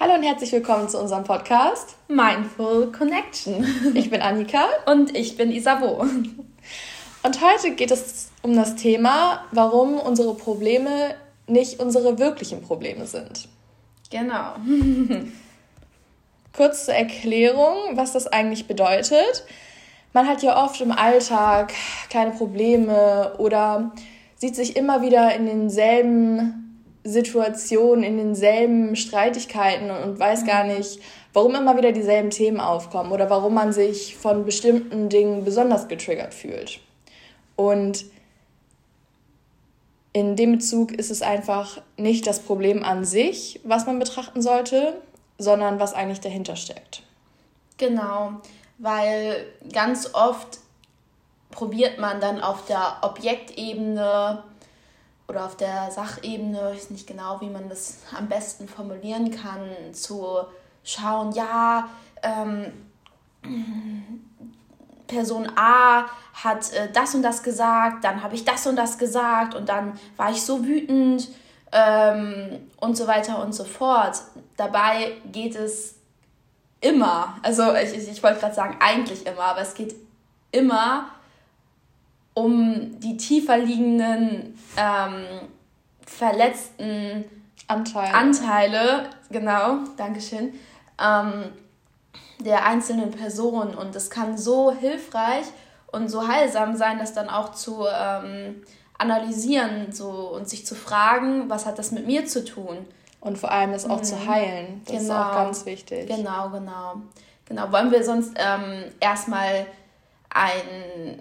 Hallo und herzlich willkommen zu unserem Podcast Mindful Connection. Ich bin Annika. Und ich bin Isabo. Und heute geht es um das Thema, warum unsere Probleme nicht unsere wirklichen Probleme sind. Genau. Kurz zur Erklärung, was das eigentlich bedeutet. Man hat ja oft im Alltag kleine Probleme oder sieht sich immer wieder in denselben Situationen, in denselben Streitigkeiten und weiß gar mhm. nicht, warum immer wieder dieselben Themen aufkommen oder warum man sich von bestimmten Dingen besonders getriggert fühlt. Und in dem Bezug ist es einfach nicht das Problem an sich, was man betrachten sollte, sondern was eigentlich dahinter steckt. Genau, weil ganz oft probiert man dann auf der Objektebene oder auf der Sachebene, ich weiß nicht genau, wie man das am besten formulieren kann, zu schauen, ja, ähm, Person A hat äh, das und das gesagt, dann habe ich das und das gesagt und dann war ich so wütend ähm, und so weiter und so fort. Dabei geht es immer, also ich, ich, ich wollte gerade sagen, eigentlich immer, aber es geht immer um die tiefer liegenden ähm, verletzten Anteile. Anteile, genau, Dankeschön, ähm, der einzelnen Person. Und es kann so hilfreich und so heilsam sein, das dann auch zu ähm, analysieren so, und sich zu fragen, was hat das mit mir zu tun. Und vor allem das auch mhm. zu heilen. Das genau. ist auch ganz wichtig. Genau, genau. Genau. Wollen wir sonst ähm, erstmal ein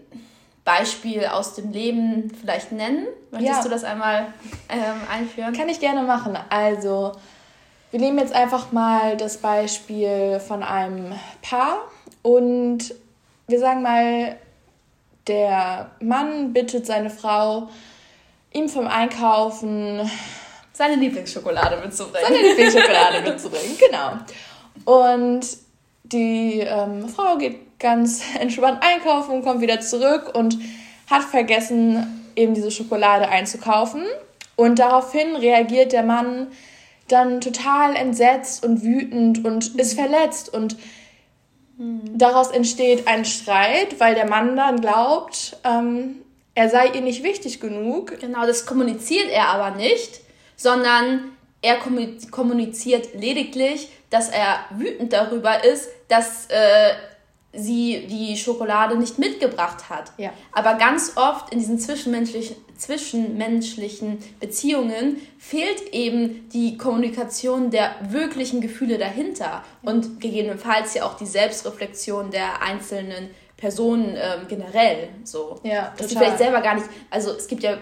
Beispiel aus dem Leben vielleicht nennen? Möchtest ja. du das einmal ähm, einführen? Kann ich gerne machen. Also, wir nehmen jetzt einfach mal das Beispiel von einem Paar und wir sagen mal, der Mann bittet seine Frau, ihm vom Einkaufen seine Lieblingsschokolade mitzubringen. Seine Lieblingsschokolade mitzubringen, genau. Und die ähm, Frau geht ganz entspannt einkaufen und kommt wieder zurück und hat vergessen, eben diese Schokolade einzukaufen. Und daraufhin reagiert der Mann dann total entsetzt und wütend und mhm. ist verletzt. Und mhm. daraus entsteht ein Streit, weil der Mann dann glaubt, ähm, er sei ihr nicht wichtig genug. Genau, das kommuniziert er aber nicht, sondern er kommuniziert lediglich, dass er wütend darüber ist, dass äh, sie die Schokolade nicht mitgebracht hat. Ja. Aber ganz oft in diesen zwischenmenschlichen, zwischenmenschlichen Beziehungen fehlt eben die Kommunikation der wirklichen Gefühle dahinter ja. und gegebenenfalls ja auch die Selbstreflexion der einzelnen Personen ähm, generell. So. Ja, Dass sie vielleicht selber gar nicht, also es gibt ja,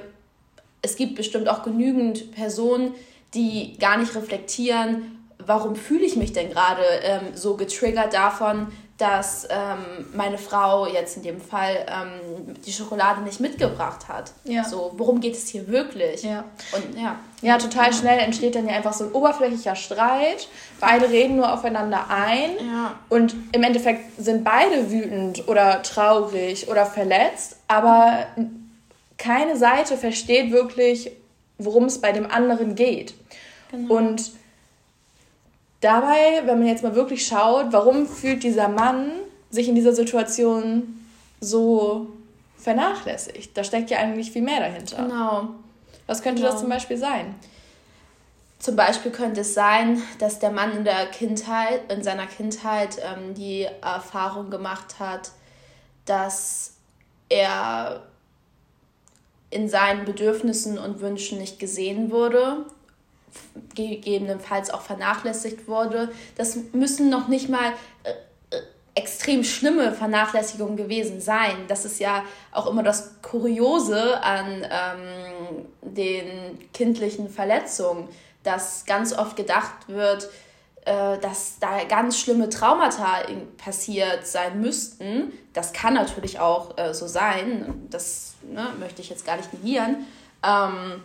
es gibt bestimmt auch genügend Personen, die gar nicht reflektieren, warum fühle ich mich denn gerade ähm, so getriggert davon, dass ähm, meine Frau jetzt in dem Fall ähm, die Schokolade nicht mitgebracht hat. Ja. So, worum geht es hier wirklich? Ja. Und ja. Ja, total schnell entsteht dann ja einfach so ein oberflächlicher Streit. Beide reden nur aufeinander ein. Ja. Und im Endeffekt sind beide wütend oder traurig oder verletzt, aber keine Seite versteht wirklich, worum es bei dem anderen geht. Genau. Und dabei, wenn man jetzt mal wirklich schaut, warum fühlt dieser Mann sich in dieser Situation so vernachlässigt? Da steckt ja eigentlich viel mehr dahinter. Genau. Was könnte genau. das zum Beispiel sein? Zum Beispiel könnte es sein, dass der Mann in der Kindheit, in seiner Kindheit ähm, die Erfahrung gemacht hat, dass er in seinen Bedürfnissen und Wünschen nicht gesehen wurde gegebenenfalls auch vernachlässigt wurde. Das müssen noch nicht mal äh, äh, extrem schlimme Vernachlässigungen gewesen sein. Das ist ja auch immer das Kuriose an ähm, den kindlichen Verletzungen, dass ganz oft gedacht wird, äh, dass da ganz schlimme Traumata passiert sein müssten. Das kann natürlich auch äh, so sein. Das ne, möchte ich jetzt gar nicht negieren. Ähm,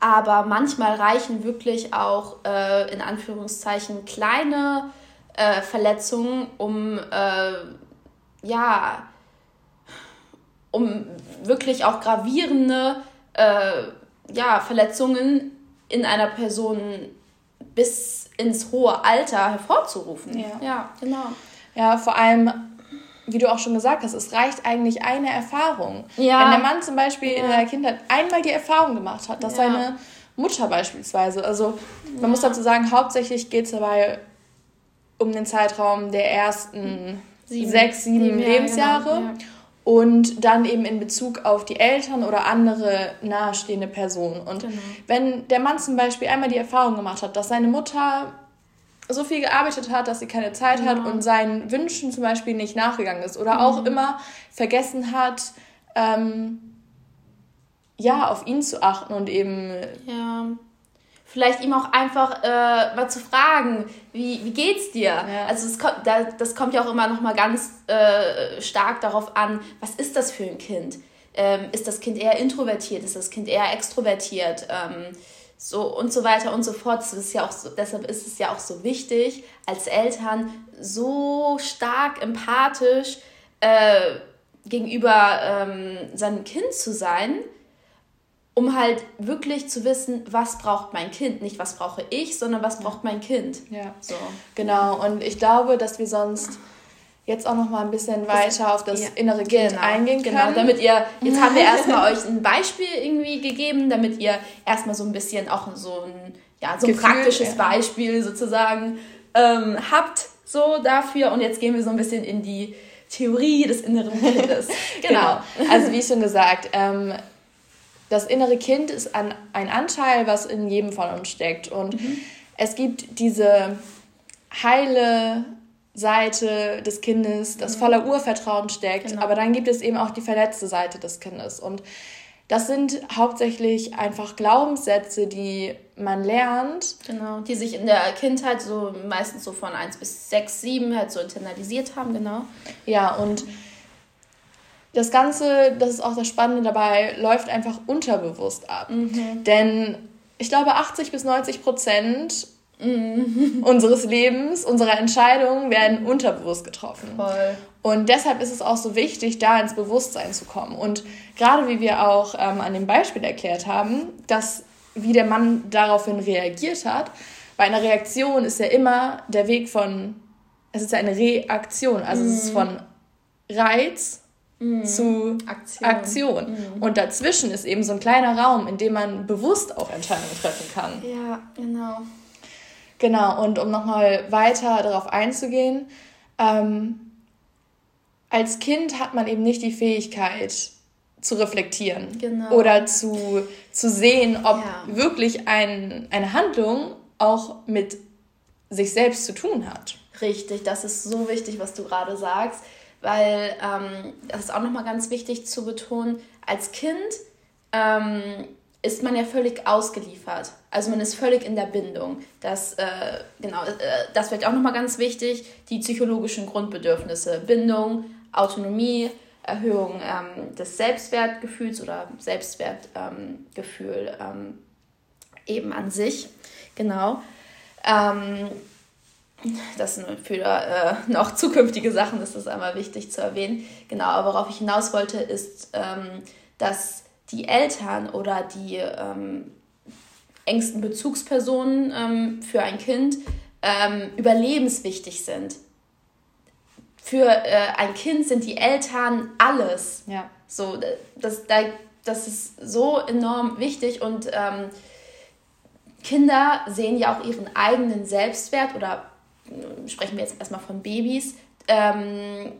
aber manchmal reichen wirklich auch äh, in Anführungszeichen kleine äh, Verletzungen, um äh, ja, um wirklich auch gravierende äh, ja, Verletzungen in einer Person bis ins hohe Alter hervorzurufen. Ja. ja, genau. Ja, vor allem, wie du auch schon gesagt hast, es reicht eigentlich eine Erfahrung. Ja. Wenn der Mann zum Beispiel ja. in der Kindheit einmal die Erfahrung gemacht hat, dass ja. seine Mutter beispielsweise, also man muss dazu sagen, hauptsächlich geht es dabei um den Zeitraum der ersten sieben. sechs, sieben sieben Lebensjahre. Genau. Und dann eben in Bezug auf die Eltern oder andere nahestehende Personen. Und genau. wenn der Mann zum Beispiel einmal die Erfahrung gemacht hat, dass seine Mutter so viel gearbeitet hat, dass sie keine Zeit ja. hat und seinen Wünschen zum Beispiel nicht nachgegangen ist oder mhm. auch immer vergessen hat, ähm, ja, auf ihn zu achten und eben. Ja. Vielleicht ihm auch einfach äh, mal zu fragen, wie, wie geht's dir? Ja. Also es kommt, da, das kommt ja auch immer noch mal ganz äh, stark darauf an, was ist das für ein Kind? Ähm, ist das Kind eher introvertiert? Ist das Kind eher extrovertiert? Ähm, so und so weiter und so fort. Das ist ja auch so, deshalb ist es ja auch so wichtig, als Eltern so stark empathisch äh, gegenüber ähm, seinem Kind zu sein, um halt wirklich zu wissen, was braucht mein Kind. Nicht, was brauche ich, sondern was braucht mein Kind. Ja, so. Genau. Und ich glaube, dass wir sonst jetzt auch noch mal ein bisschen weiter auf das ja, innere Kind genau, eingehen können. Genau, damit ihr, jetzt haben wir erstmal euch ein Beispiel irgendwie gegeben, damit ihr erstmal so ein bisschen auch so ein, ja, so ein Gefühl, praktisches ja. Beispiel sozusagen ähm, habt, so dafür. Und jetzt gehen wir so ein bisschen in die Theorie des inneren Kindes. genau. genau. Also wie schon gesagt, ähm, das innere Kind ist ein, ein Anteil, was in jedem von uns steckt. Und mhm. es gibt diese heile Seite des Kindes, das mhm. voller Urvertrauen steckt, genau. aber dann gibt es eben auch die verletzte Seite des Kindes. Und das sind hauptsächlich einfach Glaubenssätze, die man lernt. Genau, die sich in der Kindheit so meistens so von 1 bis 6, 7 halt so internalisiert haben, genau. Ja, und das Ganze, das ist auch das Spannende dabei, läuft einfach unterbewusst ab. Mhm. Denn ich glaube, 80 bis 90 Prozent mhm. unseres Lebens, unserer Entscheidungen werden unterbewusst getroffen. Voll. Und deshalb ist es auch so wichtig, da ins Bewusstsein zu kommen. Und gerade wie wir auch ähm, an dem Beispiel erklärt haben, dass wie der Mann daraufhin reagiert hat, bei einer Reaktion ist ja immer der Weg von, es ist ja eine Reaktion, also mhm. es ist mhm. von Reiz mhm. zu Aktion. Aktion. Mhm. Und dazwischen ist eben so ein kleiner Raum, in dem man bewusst auch Entscheidungen treffen kann. Ja, genau. Genau, und um nochmal weiter darauf einzugehen, ähm, als Kind hat man eben nicht die Fähigkeit zu reflektieren genau. oder zu, zu sehen, ob ja. wirklich ein, eine Handlung auch mit sich selbst zu tun hat. Richtig, das ist so wichtig, was du gerade sagst weil ähm, das ist auch nochmal ganz wichtig zu betonen, als Kind ähm, ist man ja völlig ausgeliefert. Also man ist völlig in der Bindung. Das, äh, genau, äh, das wird auch nochmal ganz wichtig, die psychologischen Grundbedürfnisse, Bindung, Autonomie, Erhöhung ähm, des Selbstwertgefühls oder Selbstwertgefühl ähm, eben an sich. Genau. Ähm, das sind für äh, noch zukünftige Sachen, das ist einmal wichtig zu erwähnen. Genau, aber worauf ich hinaus wollte, ist, ähm, dass die Eltern oder die ähm, engsten Bezugspersonen ähm, für ein Kind ähm, überlebenswichtig sind. Für äh, ein Kind sind die Eltern alles. Ja. So, das, das ist so enorm wichtig und ähm, Kinder sehen ja auch ihren eigenen Selbstwert oder sprechen wir jetzt erstmal von Babys, ähm,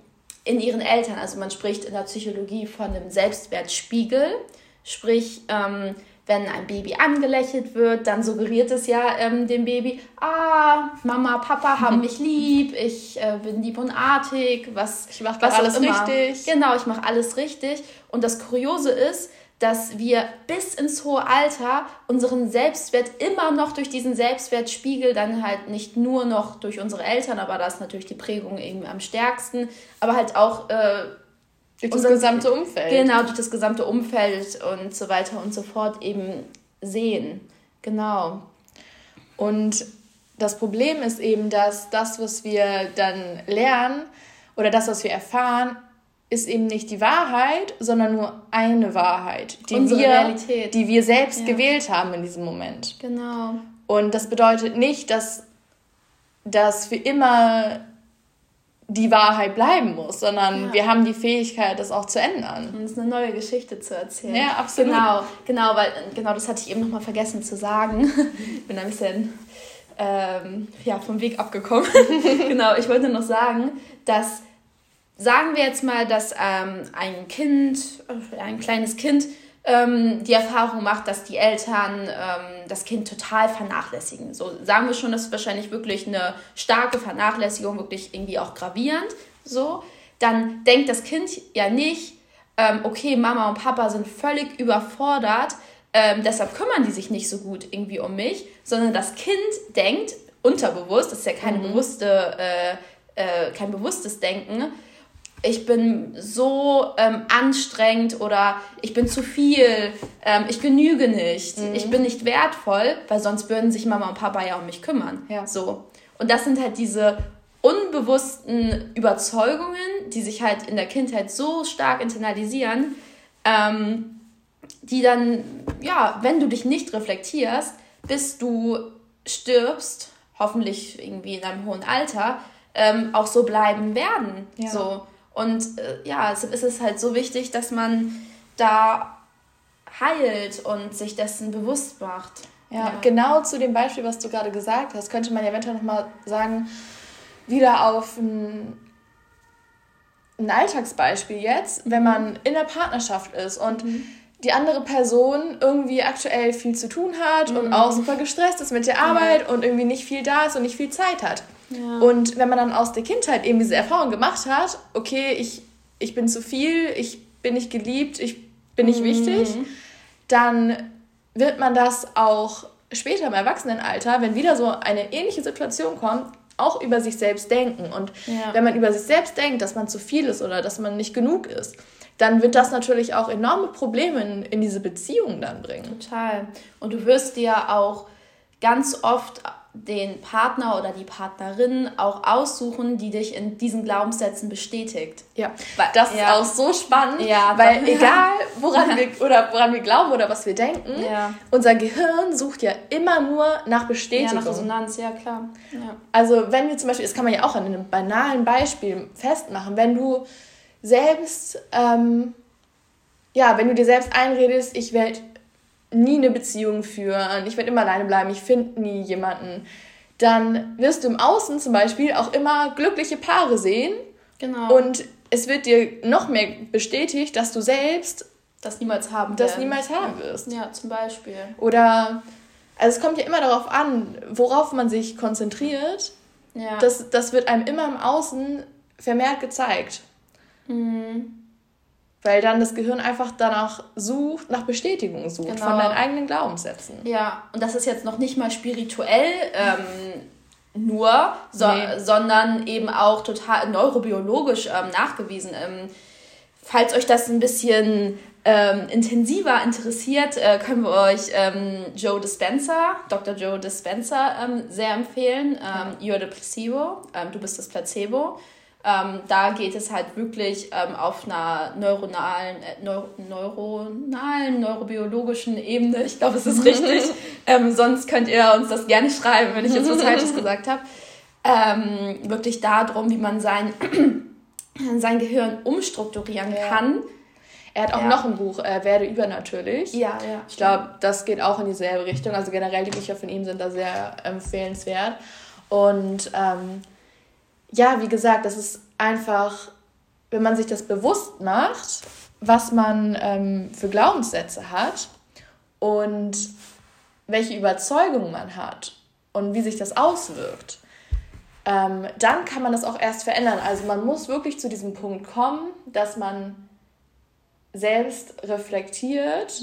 in ihren Eltern. Also man spricht in der Psychologie von einem Selbstwertspiegel. Sprich, ähm, wenn ein Baby angelächelt wird, dann suggeriert es ja ähm, dem Baby, ah, Mama, Papa haben mich lieb, ich äh, bin lieb und artig, was ich mache alles richtig. Genau, ich mache alles richtig. Und das Kuriose ist, dass wir bis ins hohe Alter unseren Selbstwert immer noch durch diesen Selbstwertspiegel, dann halt nicht nur noch durch unsere Eltern, aber da ist natürlich die Prägung irgendwie am stärksten, aber halt auch äh, durch das gesamte Umfeld. Genau, durch das gesamte Umfeld und so weiter und so fort eben sehen. Genau. Und das Problem ist eben, dass das, was wir dann lernen oder das, was wir erfahren, ist eben nicht die Wahrheit, sondern nur eine Wahrheit, die, wir, Realität. die wir selbst ja. gewählt haben in diesem Moment. Genau. Und das bedeutet nicht, dass das für immer die Wahrheit bleiben muss, sondern ja. wir haben die Fähigkeit, das auch zu ändern. Und es eine neue Geschichte zu erzählen. Ja, absolut. Genau, genau, weil genau das hatte ich eben noch mal vergessen zu sagen. ich bin ein bisschen ähm, ja, vom Weg abgekommen. genau, ich wollte noch sagen, dass sagen wir jetzt mal, dass ähm, ein Kind, äh, ein kleines Kind ähm, die Erfahrung macht, dass die Eltern ähm, das Kind total vernachlässigen. So sagen wir schon, das ist wahrscheinlich wirklich eine starke Vernachlässigung, wirklich irgendwie auch gravierend. So, dann denkt das Kind ja nicht, ähm, okay, Mama und Papa sind völlig überfordert, ähm, deshalb kümmern die sich nicht so gut irgendwie um mich, sondern das Kind denkt unterbewusst, das ist ja keine mhm. bewusste, äh, äh, kein bewusstes Denken, ich bin so ähm, anstrengend oder ich bin zu viel, ähm, ich genüge nicht, mhm. ich bin nicht wertvoll, weil sonst würden sich Mama und Papa ja um mich kümmern. Ja. So. Und das sind halt diese unbewussten Überzeugungen, die sich halt in der Kindheit so stark internalisieren, ähm, die dann, ja, wenn du dich nicht reflektierst, bis du stirbst, hoffentlich irgendwie in einem hohen Alter, ähm, auch so bleiben werden. Ja. So. Und äh, ja, es ist halt so wichtig, dass man da heilt und sich dessen bewusst macht. Ja, ja, genau zu dem Beispiel, was du gerade gesagt hast, könnte man eventuell nochmal sagen, wieder auf ein, ein Alltagsbeispiel jetzt, wenn man in der Partnerschaft ist und mhm. die andere Person irgendwie aktuell viel zu tun hat mhm. und auch super gestresst ist mit der Arbeit mhm. und irgendwie nicht viel da ist und nicht viel Zeit hat. Und wenn man dann aus der Kindheit eben diese Erfahrung gemacht hat, okay, ich, ich bin zu viel, ich bin nicht geliebt, ich bin nicht mhm. wichtig, dann wird man das auch später im Erwachsenenalter, wenn wieder so eine ähnliche Situation kommt, auch über sich selbst denken. Und ja. wenn man über sich selbst denkt, dass man zu viel ist oder dass man nicht genug ist, dann wird das natürlich auch enorme Probleme in, in diese Beziehung dann bringen. Total. Und du wirst dir auch ganz oft den Partner oder die Partnerin auch aussuchen, die dich in diesen Glaubenssätzen bestätigt. Ja, weil, das ist auch so spannend, ja, weil ja. egal woran wir oder woran wir glauben oder was wir denken, ja. unser Gehirn sucht ja immer nur nach Bestätigung. Ja, nach Resonanz, ja klar. Ja. Also wenn wir zum Beispiel, das kann man ja auch an einem banalen Beispiel festmachen, wenn du selbst, ähm, ja, wenn du dir selbst einredest, ich werde nie eine Beziehung führen, ich werde immer alleine bleiben, ich finde nie jemanden, dann wirst du im Außen zum Beispiel auch immer glückliche Paare sehen. Genau. Und es wird dir noch mehr bestätigt, dass du selbst das niemals haben das niemals haben wirst. Ja, zum Beispiel. Oder also es kommt ja immer darauf an, worauf man sich konzentriert. Ja. Das, das wird einem immer im Außen vermehrt gezeigt. Mhm. Weil dann das Gehirn einfach danach sucht, nach Bestätigung sucht genau. von deinen eigenen Glaubenssätzen. Ja, und das ist jetzt noch nicht mal spirituell ähm, nur, so, nee. sondern eben auch total neurobiologisch ähm, nachgewiesen. Ähm, falls euch das ein bisschen ähm, intensiver interessiert, äh, können wir euch ähm, Joe Dispenza, Dr. Joe Dispenza, ähm, sehr empfehlen. Ähm. You're the Placebo, ähm, du bist das Placebo. Ähm, da geht es halt wirklich ähm, auf einer neuronalen, äh, neu neuronalen, neurobiologischen Ebene. Ich glaube, es ist richtig. ähm, sonst könnt ihr uns das gerne schreiben, wenn ich jetzt was Falsches gesagt habe. Ähm, wirklich darum, wie man sein, sein Gehirn umstrukturieren ja. kann. Er hat auch ja. noch ein Buch, äh, Werde übernatürlich. Ja, ja. Ich glaube, das geht auch in dieselbe Richtung. Also generell die Bücher von ihm sind da sehr empfehlenswert. Und ähm, ja, wie gesagt, das ist einfach, wenn man sich das bewusst macht, was man ähm, für Glaubenssätze hat und welche Überzeugungen man hat und wie sich das auswirkt, ähm, dann kann man das auch erst verändern. Also man muss wirklich zu diesem Punkt kommen, dass man selbst reflektiert.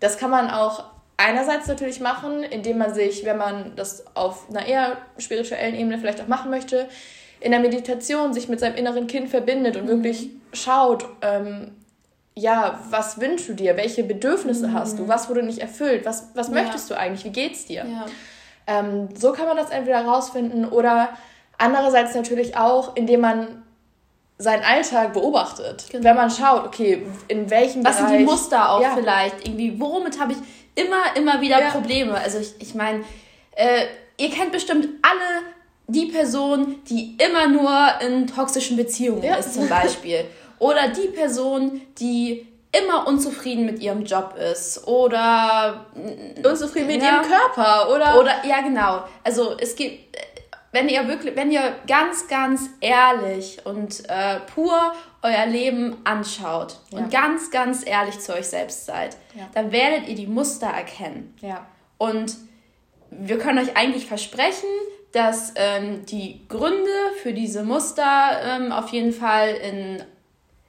Das kann man auch einerseits natürlich machen, indem man sich, wenn man das auf einer eher spirituellen Ebene vielleicht auch machen möchte, in der Meditation sich mit seinem inneren Kind verbindet und mhm. wirklich schaut, ähm, ja, was wünschst du dir? Welche Bedürfnisse mhm. hast du? Mhm. Was wurde nicht erfüllt? Was, was ja. möchtest du eigentlich? Wie geht's dir? Ja. Ähm, so kann man das entweder herausfinden oder andererseits natürlich auch, indem man seinen Alltag beobachtet. Genau. Wenn man schaut, okay, in welchem Was Bereich... Was sind die Muster auch ja. vielleicht? Irgendwie, womit habe ich immer, immer wieder Probleme? Also ich, ich meine, äh, ihr kennt bestimmt alle die Person, die immer nur in toxischen Beziehungen ja. ist, zum Beispiel. Oder die Person, die immer unzufrieden mit ihrem Job ist oder unzufrieden mit ja, ihrem Körper oder oder ja genau also es gibt wenn ihr wirklich wenn ihr ganz ganz ehrlich und äh, pur euer Leben anschaut ja. und ganz ganz ehrlich zu euch selbst seid ja. dann werdet ihr die Muster erkennen ja. und wir können euch eigentlich versprechen dass ähm, die Gründe für diese Muster ähm, auf jeden Fall in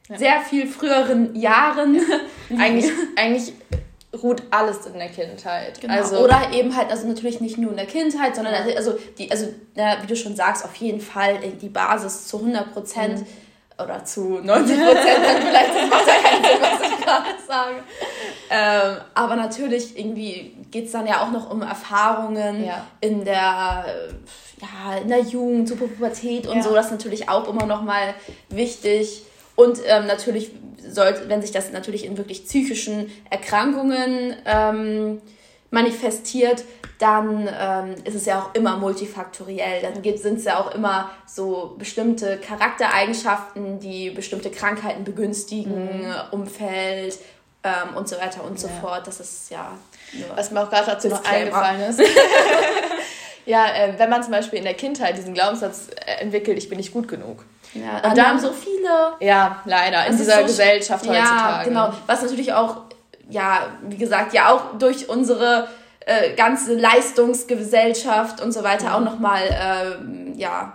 ja. sehr viel früheren Jahren eigentlich, eigentlich ruht alles in der Kindheit. Genau. Also, Oder eben halt, also natürlich nicht nur in der Kindheit, sondern ja. also, die, also na, wie du schon sagst, auf jeden Fall die Basis zu 100 Prozent. Mhm oder zu 90 Prozent, dann vielleicht, das macht ja keinen Sinn, was ich gerade sage. Ähm, aber natürlich, irgendwie geht es dann ja auch noch um Erfahrungen ja. in der, ja, in der Jugend, zur Pubertät und ja. so. Das ist natürlich auch immer noch mal wichtig. Und ähm, natürlich sollte, wenn sich das natürlich in wirklich psychischen Erkrankungen ähm, manifestiert, dann ähm, ist es ja auch immer multifaktoriell. Dann sind es ja auch immer so bestimmte Charaktereigenschaften, die bestimmte Krankheiten begünstigen, mhm. Umfeld ähm, und so weiter und so fort. Das ist ja. Was mir auch gerade dazu noch eingefallen ist. ja, äh, wenn man zum Beispiel in der Kindheit diesen Glaubenssatz äh, entwickelt, ich bin nicht gut genug. Ja, und da haben so viele. Ja, leider, in dieser so Gesellschaft heutzutage. Ja, genau. Was natürlich auch, ja, wie gesagt, ja auch durch unsere äh, ganze Leistungsgesellschaft und so weiter mhm. auch nochmal, äh, ja,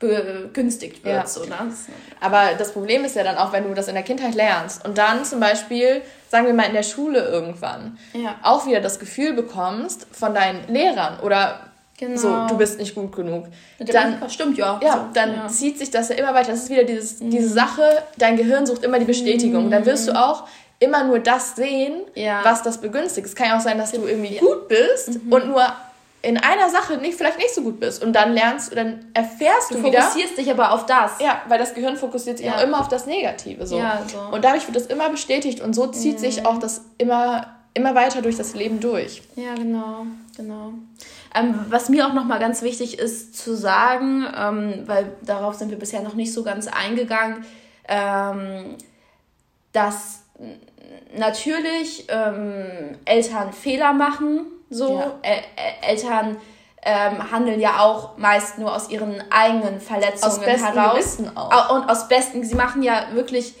begünstigt wird. Ja. So, ne? Aber das Problem ist ja dann auch, wenn du das in der Kindheit lernst und dann zum Beispiel, sagen wir mal in der Schule irgendwann, ja. auch wieder das Gefühl bekommst von deinen Lehrern oder Genau. So, du bist nicht gut genug. Dann, stimmt ja. Ja, dann ja. zieht sich das ja immer weiter. Das ist wieder dieses, mhm. diese Sache, dein Gehirn sucht immer die Bestätigung. Mhm. Dann wirst du auch immer nur das sehen, ja. was das begünstigt. Es kann ja auch sein, dass du irgendwie gut bist mhm. und nur in einer Sache nicht, vielleicht nicht so gut bist und dann lernst, du, dann erfährst du, du wieder. Du fokussierst dich aber auf das. Ja, weil das Gehirn fokussiert sich ja. auch immer auf das Negative. So. Ja, so. Und dadurch wird das immer bestätigt und so zieht mhm. sich auch das immer, immer weiter durch das Leben durch. Ja, genau, genau. Ähm, was mir auch nochmal ganz wichtig ist zu sagen, ähm, weil darauf sind wir bisher noch nicht so ganz eingegangen, ähm, dass natürlich ähm, Eltern Fehler machen, so ja. Eltern ähm, handeln ja auch meist nur aus ihren eigenen Verletzungen aus besten heraus. Gewissen auch. Und aus besten, sie machen ja wirklich,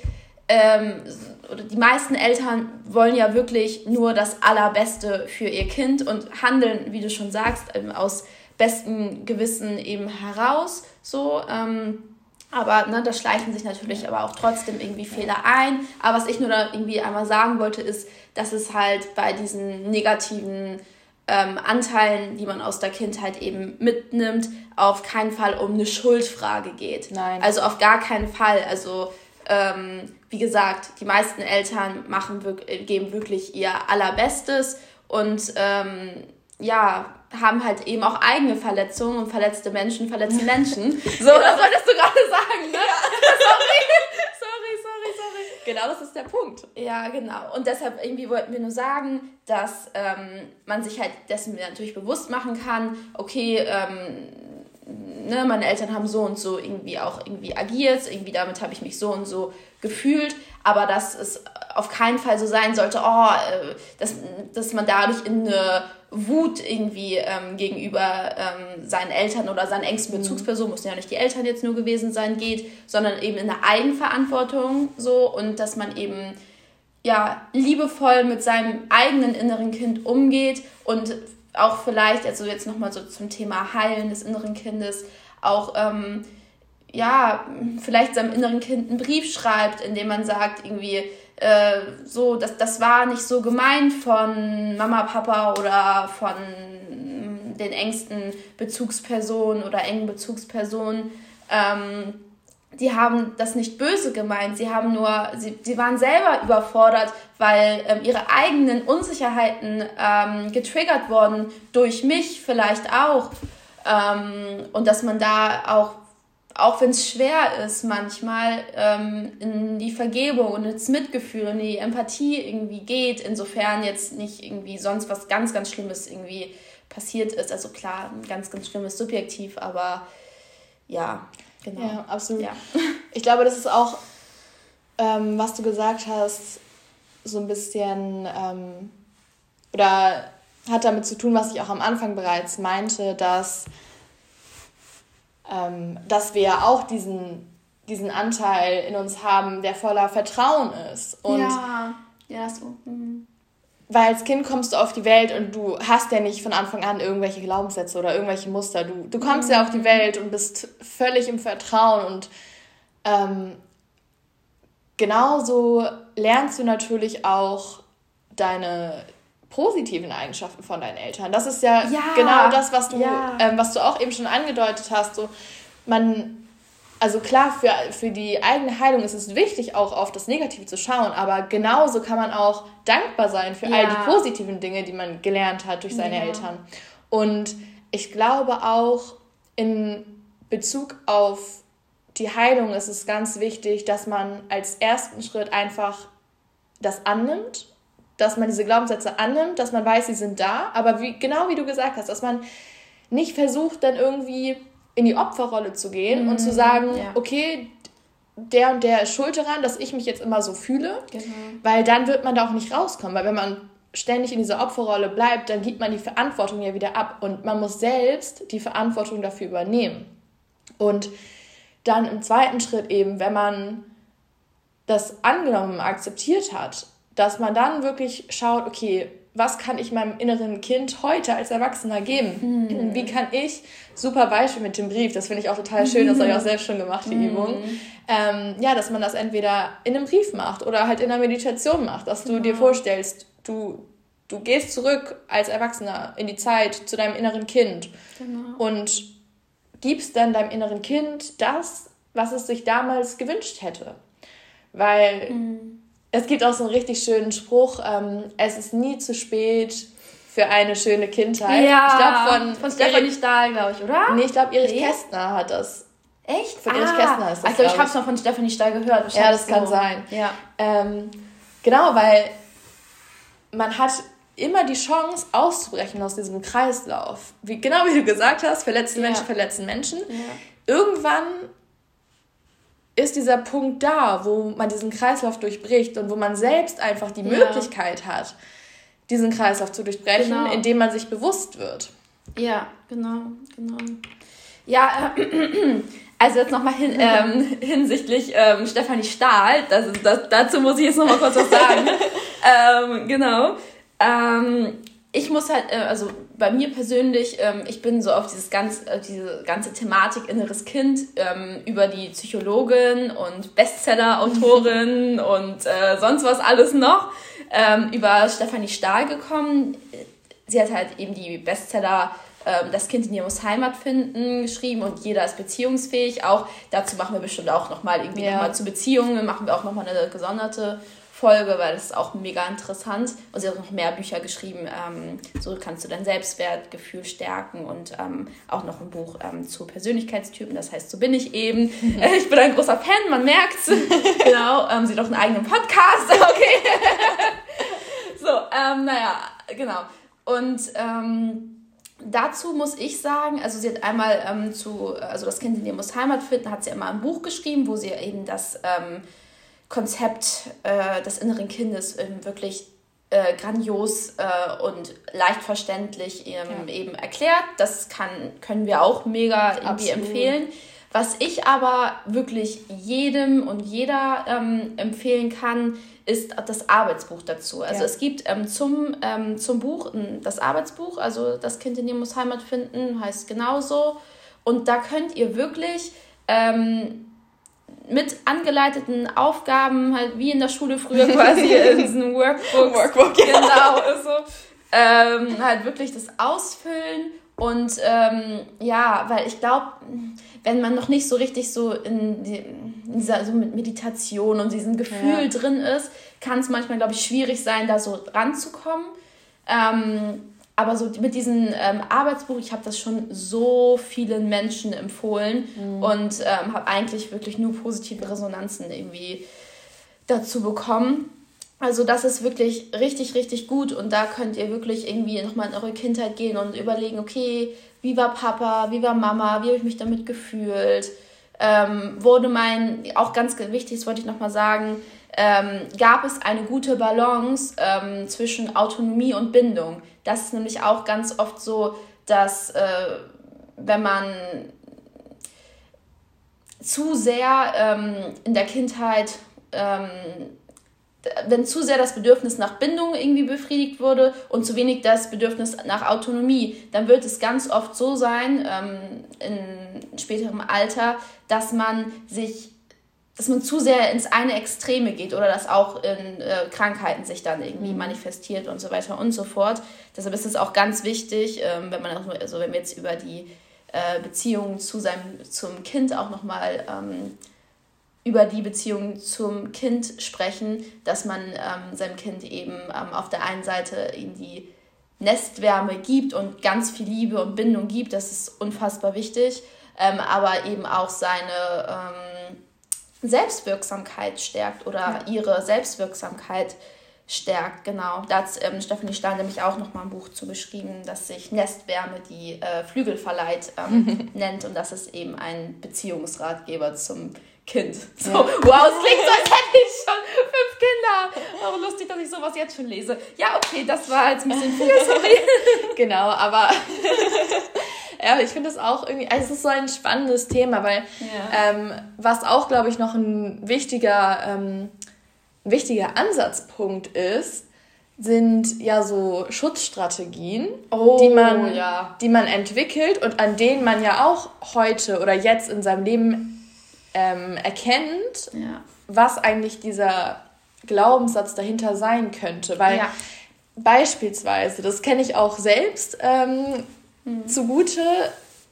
ähm, oder die meisten Eltern wollen ja wirklich nur das Allerbeste für ihr Kind und handeln, wie du schon sagst, aus bestem Gewissen eben heraus. So, ähm, aber ne, da schleichen sich natürlich aber auch trotzdem irgendwie Fehler ein. Aber was ich nur da irgendwie einmal sagen wollte, ist, dass es halt bei diesen negativen ähm, Anteilen, die man aus der Kindheit eben mitnimmt, auf keinen Fall um eine Schuldfrage geht. Nein. Also auf gar keinen Fall. Also ähm, wie gesagt, die meisten Eltern machen, geben wirklich ihr Allerbestes und ähm, ja, haben halt eben auch eigene Verletzungen und verletzte Menschen verletzen Menschen. so, genau, das wolltest du gerade sagen, ne? Ja. sorry, sorry, sorry, sorry. Genau, das ist der Punkt. Ja, genau. Und deshalb irgendwie wollten wir nur sagen, dass ähm, man sich halt dessen natürlich bewusst machen kann, okay, ähm, ne, meine Eltern haben so und so irgendwie auch irgendwie agiert, irgendwie damit habe ich mich so und so gefühlt, aber dass es auf keinen Fall so sein sollte, oh, äh, dass, dass man dadurch in eine Wut irgendwie ähm, gegenüber ähm, seinen Eltern oder seinen engsten mhm. Bezugspersonen, müssen ja nicht die Eltern jetzt nur gewesen sein, geht, sondern eben in eine Eigenverantwortung so und dass man eben ja liebevoll mit seinem eigenen inneren Kind umgeht und auch vielleicht, also jetzt nochmal so zum Thema Heilen des inneren Kindes, auch ähm, ja, vielleicht seinem inneren Kind einen Brief schreibt, in dem man sagt, irgendwie, äh, so, das, das war nicht so gemeint von Mama, Papa oder von den engsten Bezugspersonen oder engen Bezugspersonen. Ähm, die haben das nicht böse gemeint, sie haben nur, sie, sie waren selber überfordert, weil ähm, ihre eigenen Unsicherheiten ähm, getriggert wurden, durch mich vielleicht auch. Ähm, und dass man da auch, auch wenn es schwer ist, manchmal ähm, in die Vergebung und ins Mitgefühl, in die Empathie irgendwie geht, insofern jetzt nicht irgendwie sonst was ganz, ganz Schlimmes irgendwie passiert ist. Also klar, ganz, ganz schlimmes Subjektiv, aber ja, genau. Ja, absolut. Ja. Ich glaube, das ist auch, ähm, was du gesagt hast, so ein bisschen ähm, oder hat damit zu tun, was ich auch am Anfang bereits meinte, dass, ähm, dass wir auch diesen, diesen Anteil in uns haben, der voller Vertrauen ist. Und ja, ja, so. Mhm. Weil als Kind kommst du auf die Welt und du hast ja nicht von Anfang an irgendwelche Glaubenssätze oder irgendwelche Muster. Du, du kommst mhm. ja auf die Welt und bist völlig im Vertrauen und ähm, genauso lernst du natürlich auch deine positiven Eigenschaften von deinen Eltern. Das ist ja, ja genau das, was du, ja. ähm, was du auch eben schon angedeutet hast. So, man, also klar, für, für die eigene Heilung ist es wichtig, auch auf das Negative zu schauen, aber genauso kann man auch dankbar sein für ja. all die positiven Dinge, die man gelernt hat durch seine Eltern. Und ich glaube auch in Bezug auf die Heilung ist es ganz wichtig, dass man als ersten Schritt einfach das annimmt dass man diese Glaubenssätze annimmt, dass man weiß, sie sind da, aber wie, genau wie du gesagt hast, dass man nicht versucht, dann irgendwie in die Opferrolle zu gehen mhm. und zu mhm, sagen, ja. okay, der und der ist schuld daran, dass ich mich jetzt immer so fühle, genau. weil dann wird man da auch nicht rauskommen, weil wenn man ständig in dieser Opferrolle bleibt, dann gibt man die Verantwortung ja wieder ab und man muss selbst die Verantwortung dafür übernehmen. Und dann im zweiten Schritt eben, wenn man das angenommen, akzeptiert hat dass man dann wirklich schaut, okay, was kann ich meinem inneren Kind heute als Erwachsener geben? Mhm. Wie kann ich, super Beispiel mit dem Brief, das finde ich auch total schön, das habe ich auch selbst schon gemacht, die mhm. Übung, ähm, ja, dass man das entweder in einem Brief macht oder halt in einer Meditation macht, dass du genau. dir vorstellst, du, du gehst zurück als Erwachsener in die Zeit zu deinem inneren Kind genau. und gibst dann deinem inneren Kind das, was es sich damals gewünscht hätte. Weil mhm es gibt auch so einen richtig schönen Spruch, ähm, es ist nie zu spät für eine schöne Kindheit. Ja, ich glaube von, von Stefanie Stahl, glaube ich, oder? Nee, ich glaube Erich nee. Kästner hat das. Echt? Von ah, Erich Kästner ist das, Also ich habe es noch von Stefanie Stahl gehört. Ja, das kann sein. Ja. Ähm, genau, weil man hat immer die Chance auszubrechen aus diesem Kreislauf. Wie, genau wie du gesagt hast, verletzte ja. Menschen verletzen Menschen. Ja. Irgendwann ist dieser Punkt da, wo man diesen Kreislauf durchbricht und wo man selbst einfach die ja. Möglichkeit hat, diesen Kreislauf zu durchbrechen, genau. indem man sich bewusst wird. Ja, genau, genau. Ja, äh, also jetzt nochmal hin, ähm, hinsichtlich ähm, Stefanie Stahl, das das, dazu muss ich jetzt nochmal kurz was sagen. ähm, genau. Ähm, ich muss halt, äh, also bei mir persönlich, ähm, ich bin so auf dieses ganz, diese ganze Thematik inneres Kind ähm, über die Psychologin und Bestseller-Autorin und äh, sonst was alles noch ähm, über Stefanie Stahl gekommen. Sie hat halt eben die Bestseller ähm, Das Kind in ihr muss Heimat finden geschrieben und jeder ist beziehungsfähig. Auch dazu machen wir bestimmt auch nochmal irgendwie ja. nochmal zu Beziehungen, machen wir auch nochmal eine gesonderte Folge, weil das ist auch mega interessant. Und sie hat noch mehr Bücher geschrieben. Ähm, so kannst du dein Selbstwertgefühl stärken und ähm, auch noch ein Buch ähm, zu Persönlichkeitstypen. Das heißt, so bin ich eben. Äh, ich bin ein großer Fan, man merkt's. genau. Ähm, sie hat auch einen eigenen Podcast. Okay. so, ähm, naja, genau. Und ähm, dazu muss ich sagen, also sie hat einmal zu, also das Kind in dir muss Heimat finden, hat sie immer ein Buch geschrieben, wo sie eben das Konzept äh, des inneren Kindes ähm, wirklich äh, grandios äh, und leicht verständlich ähm, ja. eben erklärt. Das kann, können wir auch mega irgendwie empfehlen. Was ich aber wirklich jedem und jeder ähm, empfehlen kann, ist das Arbeitsbuch dazu. Also ja. es gibt ähm, zum, ähm, zum Buch das Arbeitsbuch, also das Kind in dir muss Heimat finden, heißt genauso. Und da könnt ihr wirklich ähm, mit angeleiteten Aufgaben, halt wie in der Schule früher quasi in diesen Workbooks. Workbook, ja. Genau, so. Ähm, halt wirklich das Ausfüllen und ähm, ja, weil ich glaube, wenn man noch nicht so richtig so in, die, in dieser so mit Meditation und diesem Gefühl ja. drin ist, kann es manchmal, glaube ich, schwierig sein, da so ranzukommen. Ähm, aber so mit diesem ähm, Arbeitsbuch, ich habe das schon so vielen Menschen empfohlen mhm. und ähm, habe eigentlich wirklich nur positive Resonanzen irgendwie dazu bekommen. Also das ist wirklich richtig, richtig gut und da könnt ihr wirklich irgendwie nochmal in eure Kindheit gehen und überlegen, okay, wie war Papa, wie war Mama, wie habe ich mich damit gefühlt, ähm, wurde mein, auch ganz wichtig, das wollte ich nochmal sagen, ähm, gab es eine gute Balance ähm, zwischen Autonomie und Bindung. Das ist nämlich auch ganz oft so, dass äh, wenn man zu sehr ähm, in der Kindheit ähm, wenn zu sehr das Bedürfnis nach Bindung irgendwie befriedigt wurde und zu wenig das Bedürfnis nach Autonomie, dann wird es ganz oft so sein, ähm, in späterem Alter, dass man sich, dass man zu sehr ins eine Extreme geht oder dass auch in äh, Krankheiten sich dann irgendwie mhm. manifestiert und so weiter und so fort. Deshalb ist es auch ganz wichtig, ähm, wenn man also wenn wir jetzt über die äh, Beziehung zu seinem zum Kind auch nochmal ähm, über die Beziehung zum Kind sprechen, dass man ähm, seinem Kind eben ähm, auf der einen Seite ihm die Nestwärme gibt und ganz viel Liebe und Bindung gibt, das ist unfassbar wichtig, ähm, aber eben auch seine ähm, Selbstwirksamkeit stärkt oder ja. ihre Selbstwirksamkeit stärkt, genau. Da hat ähm, Stephanie Stein nämlich auch nochmal ein Buch zu geschrieben, das sich Nestwärme, die äh, Flügel verleiht, ähm, nennt und das ist eben ein Beziehungsratgeber zum Kind. So, ja. wow, es klingt so, als hätte ich schon fünf Kinder. Auch lustig, dass ich sowas jetzt schon lese. Ja, okay, das war jetzt ein bisschen viel, sorry. genau, aber ja, ich finde das auch irgendwie, also es ist so ein spannendes Thema, weil ja. ähm, was auch, glaube ich, noch ein wichtiger, ähm, wichtiger Ansatzpunkt ist, sind ja so Schutzstrategien, oh, die, man, ja. die man entwickelt und an denen man ja auch heute oder jetzt in seinem Leben ähm, erkennt, ja. was eigentlich dieser Glaubenssatz dahinter sein könnte. Weil ja. beispielsweise, das kenne ich auch selbst ähm, mhm. zugute,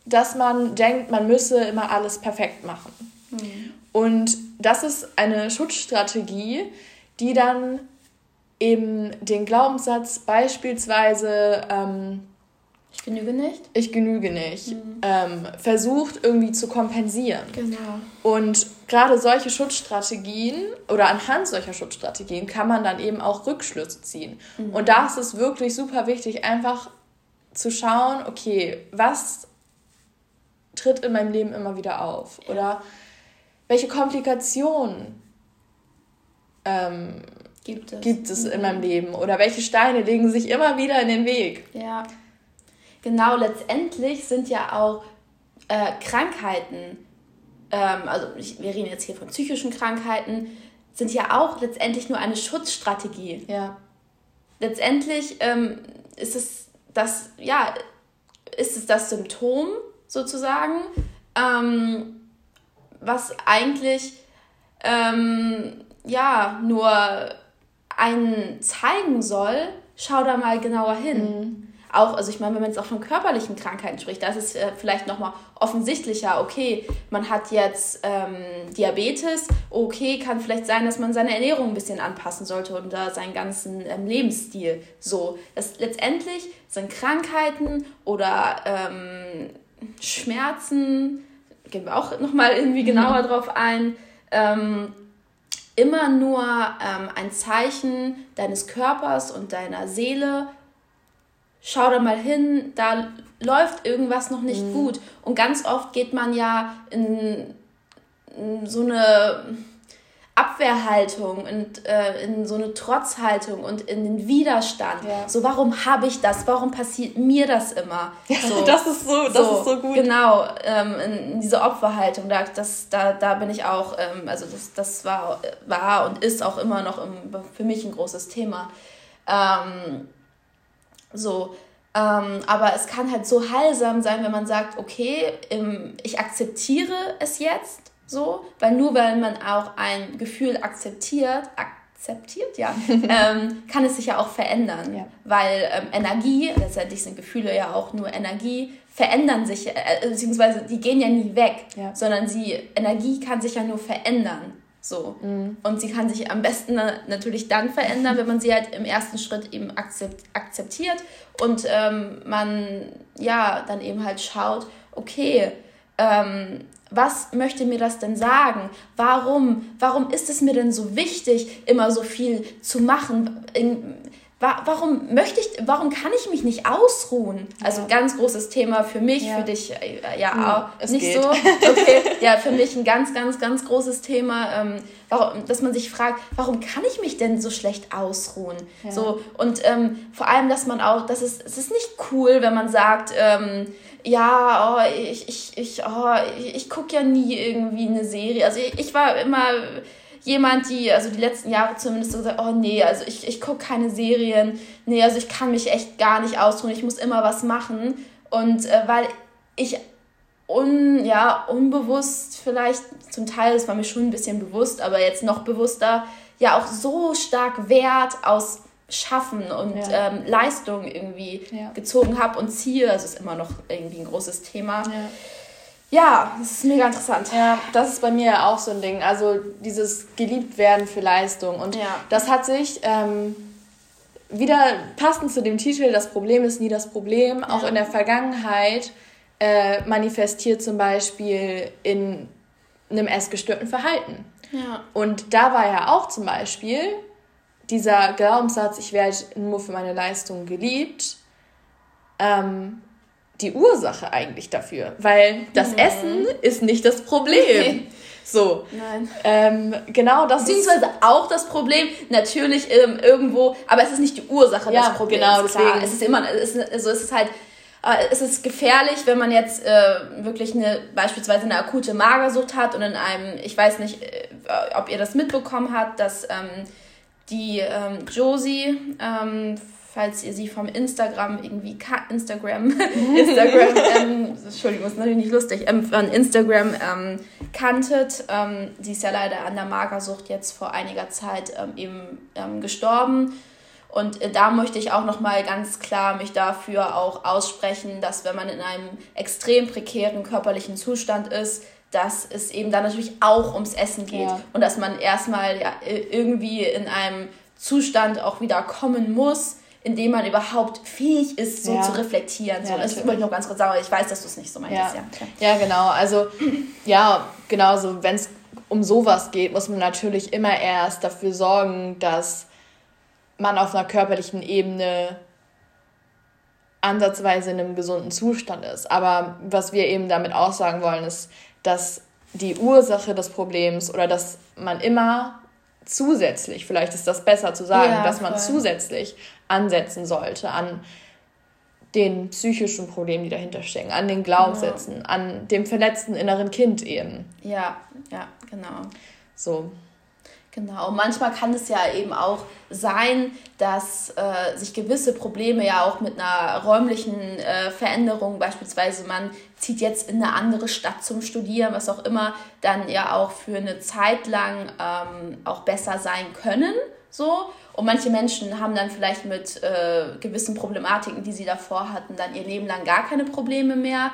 dass man denkt, man müsse immer alles perfekt machen. Mhm. Und das ist eine Schutzstrategie, die dann eben den Glaubenssatz beispielsweise ähm, ich genüge nicht. Ich genüge nicht. Mhm. Ähm, versucht irgendwie zu kompensieren. Genau. Und gerade solche Schutzstrategien oder anhand solcher Schutzstrategien kann man dann eben auch Rückschlüsse ziehen. Mhm. Und da ist es wirklich super wichtig, einfach zu schauen, okay, was tritt in meinem Leben immer wieder auf? Ja. Oder welche Komplikationen ähm, gibt es, gibt es mhm. in meinem Leben? Oder welche Steine legen sich immer wieder in den Weg? Ja. Genau, letztendlich sind ja auch äh, Krankheiten, ähm, also ich, wir reden jetzt hier von psychischen Krankheiten, sind ja auch letztendlich nur eine Schutzstrategie. Ja. Letztendlich ähm, ist es das, ja, ist es das Symptom sozusagen, ähm, was eigentlich ähm, ja nur einen zeigen soll, schau da mal genauer hin. Mhm auch, also ich meine, wenn man jetzt auch von körperlichen Krankheiten spricht, da ist es äh, vielleicht nochmal offensichtlicher, okay, man hat jetzt ähm, Diabetes, okay, kann vielleicht sein, dass man seine Ernährung ein bisschen anpassen sollte oder seinen ganzen ähm, Lebensstil so. Das letztendlich sind Krankheiten oder ähm, Schmerzen, gehen wir auch nochmal irgendwie genauer mhm. drauf ein, ähm, immer nur ähm, ein Zeichen deines Körpers und deiner Seele, schau da mal hin, da läuft irgendwas noch nicht mhm. gut. Und ganz oft geht man ja in, in so eine Abwehrhaltung und äh, in so eine Trotzhaltung und in den Widerstand. Ja. So, warum habe ich das? Warum passiert mir das immer? Ja, so, das ist so, das so, ist so gut. Genau, ähm, in, in diese Opferhaltung, da, das, da, da bin ich auch, ähm, also das, das war, war und ist auch immer noch im, für mich ein großes Thema. Ähm, so, ähm, aber es kann halt so heilsam sein, wenn man sagt, okay, ähm, ich akzeptiere es jetzt so, weil nur weil man auch ein Gefühl akzeptiert, akzeptiert, ja, ähm, kann es sich ja auch verändern. Ja. Weil ähm, Energie, letztendlich sind Gefühle ja auch nur Energie, verändern sich, äh, beziehungsweise die gehen ja nie weg, ja. sondern sie, Energie kann sich ja nur verändern. So. Mhm. Und sie kann sich am besten natürlich dann verändern, wenn man sie halt im ersten Schritt eben akzeptiert und ähm, man ja dann eben halt schaut, okay, ähm, was möchte mir das denn sagen? Warum? Warum ist es mir denn so wichtig, immer so viel zu machen? Warum möchte ich, warum kann ich mich nicht ausruhen? Also ganz großes Thema für mich, ja. für dich äh, ja hm, nicht geht. so. Okay, ja, für mich ein ganz, ganz, ganz großes Thema, ähm, warum, dass man sich fragt, warum kann ich mich denn so schlecht ausruhen? Ja. So und ähm, vor allem, dass man auch, das ist, es ist nicht cool, wenn man sagt, ähm, ja, oh, ich, ich, ich, oh, ich, ich gucke ja nie irgendwie eine Serie. Also ich, ich war immer jemand, die, also die letzten Jahre zumindest so gesagt, oh nee, also ich, ich gucke keine Serien, nee, also ich kann mich echt gar nicht ausruhen, ich muss immer was machen. Und äh, weil ich un, ja, unbewusst vielleicht, zum Teil, das war mir schon ein bisschen bewusst, aber jetzt noch bewusster, ja auch so stark Wert aus Schaffen und ja. ähm, Leistung irgendwie ja. gezogen habe und ziehe. Also ist immer noch irgendwie ein großes Thema. Ja. Ja, das ist mega interessant. Ja, das ist bei mir auch so ein Ding. Also dieses geliebt werden für Leistung. Und ja. das hat sich ähm, wieder passend zu dem Titel, das Problem ist nie das Problem, ja. auch in der Vergangenheit äh, manifestiert zum Beispiel in einem essgestörten Verhalten. Ja. Und da war ja auch zum Beispiel dieser Glaubenssatz, ich werde nur für meine Leistung geliebt, ähm, die Ursache eigentlich dafür, weil das mhm. Essen ist nicht das Problem. So. Nein. Ähm, genau das Beziehungsweise ist auch das Problem, natürlich ähm, irgendwo, aber es ist nicht die Ursache ja, des Problems. Genau, deswegen. Klar. Es ist immer, es ist, also es ist halt, äh, es ist gefährlich, wenn man jetzt äh, wirklich eine, beispielsweise eine akute Magersucht hat und in einem, ich weiß nicht, äh, ob ihr das mitbekommen habt, dass ähm, die ähm, Josie ähm, falls ihr sie vom Instagram irgendwie Instagram Instagram ähm, Entschuldigung ist natürlich nicht lustig ähm, von Instagram ähm, kanntet. Ähm, sie ist ja leider an der Magersucht jetzt vor einiger Zeit ähm, eben ähm, gestorben. Und äh, da möchte ich auch noch mal ganz klar mich dafür auch aussprechen dass wenn man in einem extrem prekären körperlichen Zustand ist dass es eben dann natürlich auch ums Essen geht. Ja. und dass man erstmal ja, irgendwie in einem Zustand auch wieder kommen muss, indem man überhaupt fähig ist, so ja. zu reflektieren. So, ja, das wollte ich noch ganz kurz sagen, aber ich weiß, dass du es nicht so meintest. Ja, ja. ja genau. Also, ja, genauso, wenn es um sowas geht, muss man natürlich immer erst dafür sorgen, dass man auf einer körperlichen Ebene ansatzweise in einem gesunden Zustand ist. Aber was wir eben damit aussagen wollen, ist, dass die Ursache des Problems oder dass man immer zusätzlich, vielleicht ist das besser zu sagen, ja, dass man zusätzlich ansetzen sollte an den psychischen Problemen, die dahinter stecken, an den Glaubenssätzen, ja. an dem verletzten inneren Kind eben. Ja, ja, genau. So. Genau, manchmal kann es ja eben auch sein, dass äh, sich gewisse Probleme ja auch mit einer räumlichen äh, Veränderung, beispielsweise man zieht jetzt in eine andere Stadt zum Studieren, was auch immer, dann ja auch für eine Zeit lang ähm, auch besser sein können. So. Und manche Menschen haben dann vielleicht mit äh, gewissen Problematiken, die sie davor hatten, dann ihr Leben lang gar keine Probleme mehr.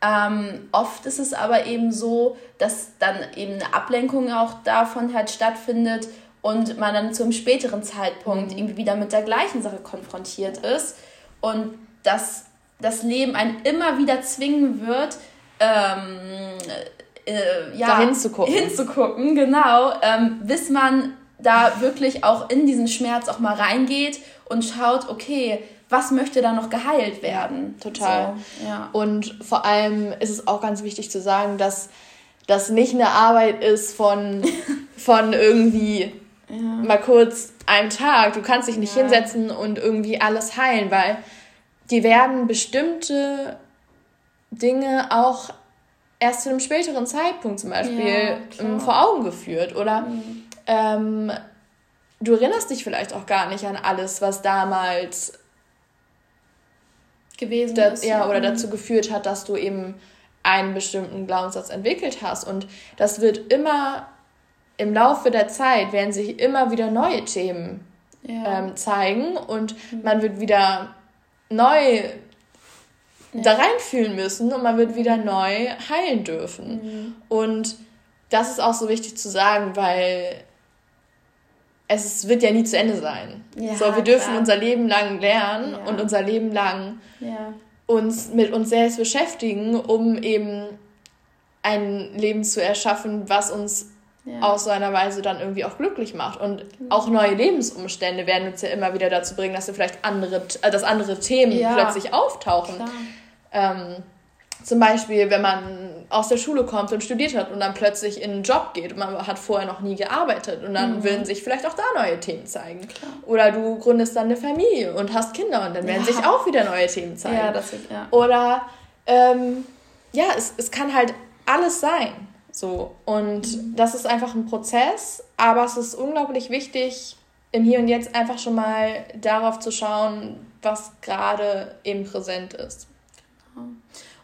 Ähm, oft ist es aber eben so, dass dann eben eine Ablenkung auch davon halt stattfindet und man dann zu einem späteren Zeitpunkt mhm. irgendwie wieder mit der gleichen Sache konfrontiert ist und dass das Leben einen immer wieder zwingen wird, ähm, äh, ja, da hinzugucken. hinzugucken, genau, ähm, bis man da wirklich auch in diesen Schmerz auch mal reingeht und schaut, okay, was möchte da noch geheilt werden? Total. So, ja. Und vor allem ist es auch ganz wichtig zu sagen, dass das nicht eine Arbeit ist von, von irgendwie ja. mal kurz einem Tag. Du kannst dich nicht ja. hinsetzen und irgendwie alles heilen, weil die werden bestimmte Dinge auch erst zu einem späteren Zeitpunkt zum Beispiel ähm, vor Augen geführt. Oder mhm. Ähm, du erinnerst dich vielleicht auch gar nicht an alles, was damals gewesen da, ist. Ja, oder mhm. dazu geführt hat, dass du eben einen bestimmten Glaubenssatz entwickelt hast. Und das wird immer im Laufe der Zeit, werden sich immer wieder neue Themen ja. ähm, zeigen und mhm. man wird wieder neu ja. da reinfühlen müssen und man wird wieder neu heilen dürfen. Mhm. Und das ist auch so wichtig zu sagen, weil es wird ja nie zu Ende sein. Ja, so, wir dürfen klar. unser Leben lang lernen ja. und unser Leben lang ja. uns mit uns selbst beschäftigen, um eben ein Leben zu erschaffen, was uns ja. aus so einer Weise dann irgendwie auch glücklich macht. Und mhm. auch neue Lebensumstände werden uns ja immer wieder dazu bringen, dass wir vielleicht andere, äh, dass andere Themen plötzlich auftauchen. Ähm, zum Beispiel, wenn man aus der Schule kommt und studiert hat und dann plötzlich in einen Job geht und man hat vorher noch nie gearbeitet und dann mhm. würden sich vielleicht auch da neue Themen zeigen. Klar. Oder du gründest dann eine Familie und hast Kinder und dann werden ja. sich auch wieder neue Themen zeigen. Ja, das wird, ja. Oder ähm, ja, es, es kann halt alles sein. So. Und mhm. das ist einfach ein Prozess, aber es ist unglaublich wichtig, im Hier und Jetzt einfach schon mal darauf zu schauen, was gerade eben präsent ist. Genau.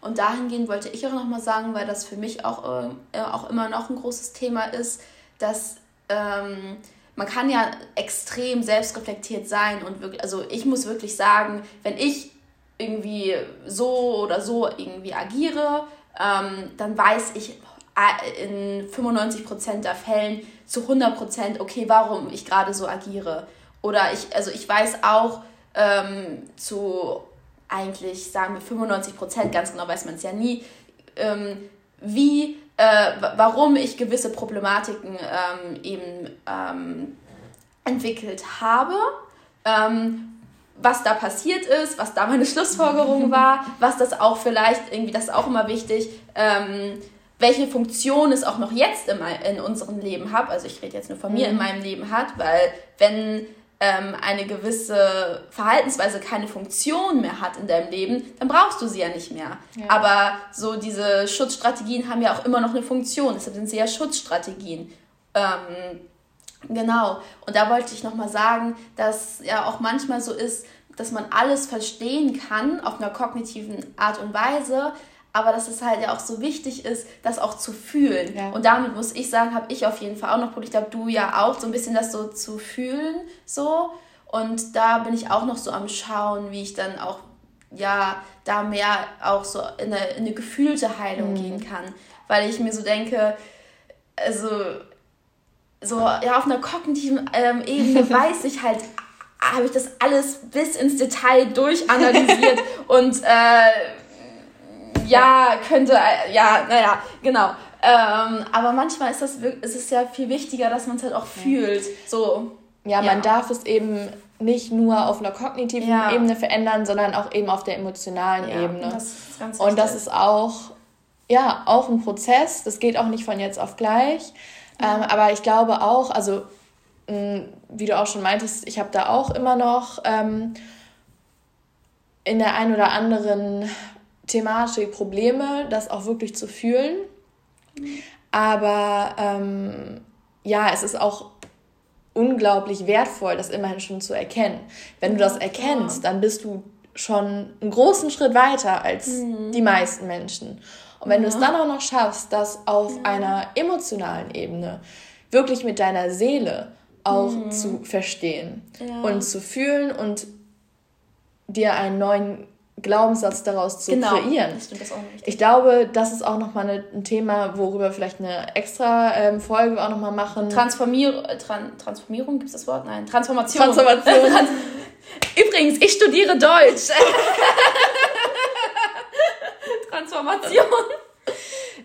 Und dahingehend wollte ich auch nochmal sagen, weil das für mich auch, äh, auch immer noch ein großes Thema ist, dass ähm, man kann ja extrem selbstreflektiert sein und wirklich, also ich muss wirklich sagen, wenn ich irgendwie so oder so irgendwie agiere, ähm, dann weiß ich äh, in 95% der Fällen zu 100% okay, warum ich gerade so agiere. Oder ich, also ich weiß auch ähm, zu eigentlich, sagen wir 95 Prozent, ganz genau weiß man es ja nie, ähm, wie, äh, warum ich gewisse Problematiken ähm, eben ähm, entwickelt habe, ähm, was da passiert ist, was da meine Schlussfolgerung war, was das auch vielleicht, irgendwie, das ist auch immer wichtig, ähm, welche Funktion es auch noch jetzt in, in unserem Leben hat, also ich rede jetzt nur von mir, in mhm. meinem Leben hat, weil wenn ähm, eine gewisse Verhaltensweise keine Funktion mehr hat in deinem Leben, dann brauchst du sie ja nicht mehr. Ja. Aber so diese Schutzstrategien haben ja auch immer noch eine Funktion, deshalb sind sie ja Schutzstrategien. Ähm, genau. Und da wollte ich nochmal sagen, dass ja auch manchmal so ist, dass man alles verstehen kann auf einer kognitiven Art und Weise, aber dass es halt ja auch so wichtig ist, das auch zu fühlen. Ja. Und damit muss ich sagen, habe ich auf jeden Fall auch noch, ich glaube, du ja auch, so ein bisschen das so zu fühlen, so. Und da bin ich auch noch so am Schauen, wie ich dann auch, ja, da mehr auch so in eine, in eine gefühlte Heilung mhm. gehen kann. Weil ich mir so denke, also, so, ja, auf einer kognitiven ähm, Ebene weiß ich halt, habe ich das alles bis ins Detail durchanalysiert und, äh, ja, könnte, äh, ja, naja, genau. Ähm, aber manchmal ist, das, ist es ja viel wichtiger, dass man es halt auch fühlt. So. Ja, ja, man darf es eben nicht nur auf einer kognitiven ja. Ebene verändern, sondern auch eben auf der emotionalen ja, Ebene. Das Und das ist auch, ja, auch ein Prozess. Das geht auch nicht von jetzt auf gleich. Ähm, aber ich glaube auch, also mh, wie du auch schon meintest, ich habe da auch immer noch ähm, in der einen oder anderen Thematik Probleme, das auch wirklich zu fühlen. Aber ähm, ja, es ist auch unglaublich wertvoll, das immerhin schon zu erkennen. Wenn du das erkennst, dann bist du schon einen großen Schritt weiter als mhm. die meisten Menschen. Und wenn ja. du es dann auch noch schaffst, das auf ja. einer emotionalen Ebene wirklich mit deiner Seele auch mhm. zu verstehen ja. und zu fühlen und dir einen neuen Glaubenssatz daraus zu genau. kreieren. Stimmt, das auch nicht. Ich glaube, das ist auch nochmal ein Thema, worüber wir vielleicht eine extra ähm, Folge auch nochmal machen. Transformier Tran Transformierung, gibt es das Wort? Nein, Transformation. Transformation. Trans Übrigens, ich studiere Deutsch. Transformation.